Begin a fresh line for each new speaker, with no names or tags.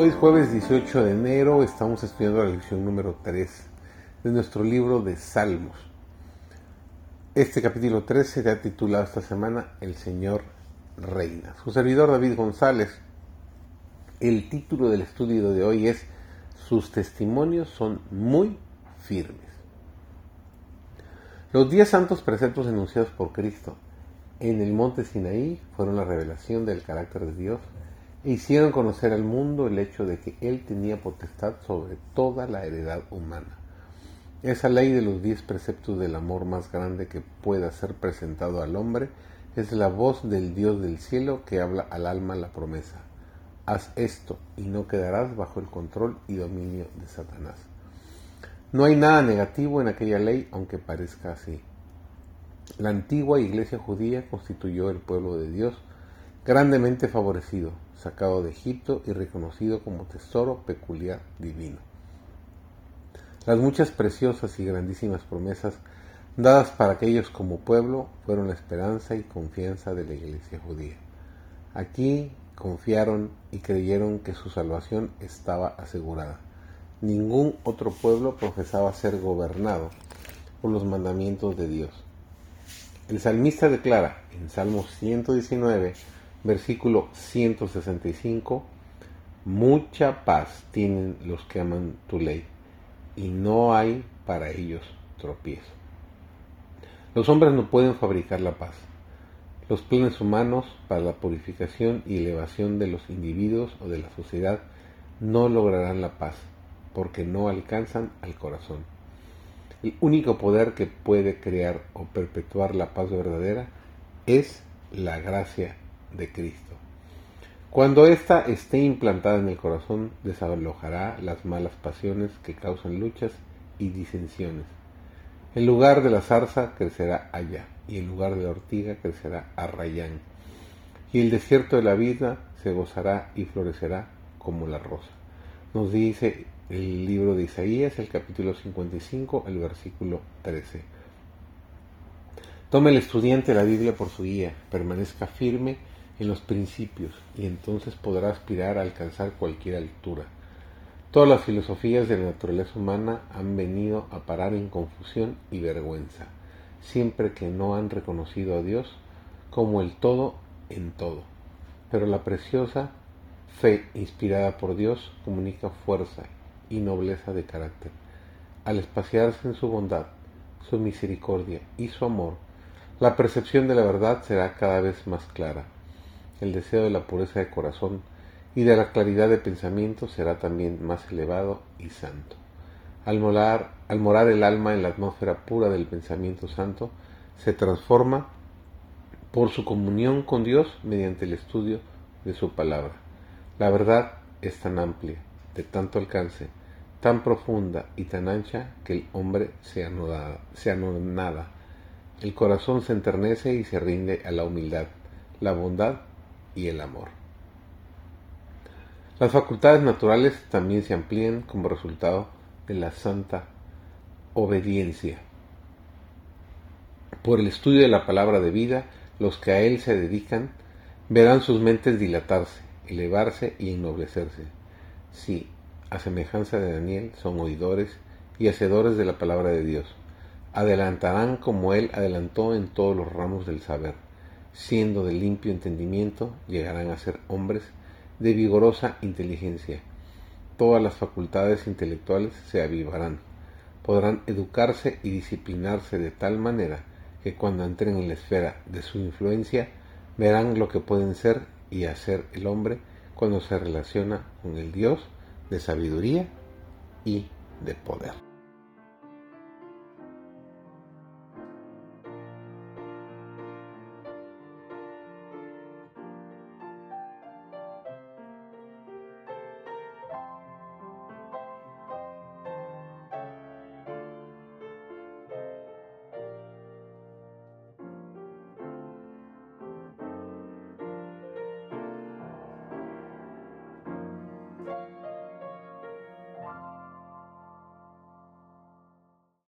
Hoy es jueves 18 de enero, estamos estudiando la lección número 3 de nuestro libro de Salmos. Este capítulo 3 se ha titulado esta semana El Señor Reina. Su servidor David González, el título del estudio de hoy es Sus testimonios son muy firmes. Los diez santos preceptos enunciados por Cristo en el monte Sinaí fueron la revelación del carácter de Dios hicieron conocer al mundo el hecho de que Él tenía potestad sobre toda la heredad humana. Esa ley de los diez preceptos del amor más grande que pueda ser presentado al hombre es la voz del Dios del cielo que habla al alma la promesa. Haz esto y no quedarás bajo el control y dominio de Satanás. No hay nada negativo en aquella ley, aunque parezca así. La antigua iglesia judía constituyó el pueblo de Dios, grandemente favorecido, sacado de Egipto y reconocido como tesoro peculiar divino. Las muchas preciosas y grandísimas promesas dadas para aquellos como pueblo fueron la esperanza y confianza de la iglesia judía. Aquí confiaron y creyeron que su salvación estaba asegurada. Ningún otro pueblo profesaba ser gobernado por los mandamientos de Dios. El salmista declara en Salmo 119, versículo 165, mucha paz tienen los que aman tu ley, y no hay para ellos tropiezo. Los hombres no pueden fabricar la paz. Los planes humanos para la purificación y elevación de los individuos o de la sociedad no lograrán la paz, porque no alcanzan al corazón. El único poder que puede crear o perpetuar la paz verdadera es la gracia de Cristo. Cuando ésta esté implantada en el corazón, desalojará las malas pasiones que causan luchas y disensiones. En lugar de la zarza crecerá allá, y en lugar de la ortiga crecerá arrayán. Y el desierto de la vida se gozará y florecerá como la rosa. Nos dice el libro de Isaías, el capítulo 55, el versículo 13. Tome el estudiante la Biblia por su guía, permanezca firme en los principios y entonces podrá aspirar a alcanzar cualquier altura. Todas las filosofías de la naturaleza humana han venido a parar en confusión y vergüenza, siempre que no han reconocido a Dios como el todo en todo. Pero la preciosa fe inspirada por Dios comunica fuerza y nobleza de carácter. Al espaciarse en su bondad, su misericordia y su amor, la percepción de la verdad será cada vez más clara el deseo de la pureza de corazón y de la claridad de pensamiento será también más elevado y santo. Al morar, al morar el alma en la atmósfera pura del pensamiento santo, se transforma por su comunión con Dios mediante el estudio de su palabra. La verdad es tan amplia, de tanto alcance, tan profunda y tan ancha que el hombre se, anodada, se anonada. El corazón se enternece y se rinde a la humildad, la bondad y el amor. Las facultades naturales también se amplían como resultado de la santa obediencia. Por el estudio de la palabra de vida, los que a él se dedican verán sus mentes dilatarse, elevarse y ennoblecerse. Sí, a semejanza de Daniel, son oidores y hacedores de la palabra de Dios. Adelantarán como él adelantó en todos los ramos del saber siendo de limpio entendimiento, llegarán a ser hombres de vigorosa inteligencia. Todas las facultades intelectuales se avivarán. Podrán educarse y disciplinarse de tal manera que cuando entren en la esfera de su influencia verán lo que pueden ser y hacer el hombre cuando se relaciona con el Dios de sabiduría y de poder.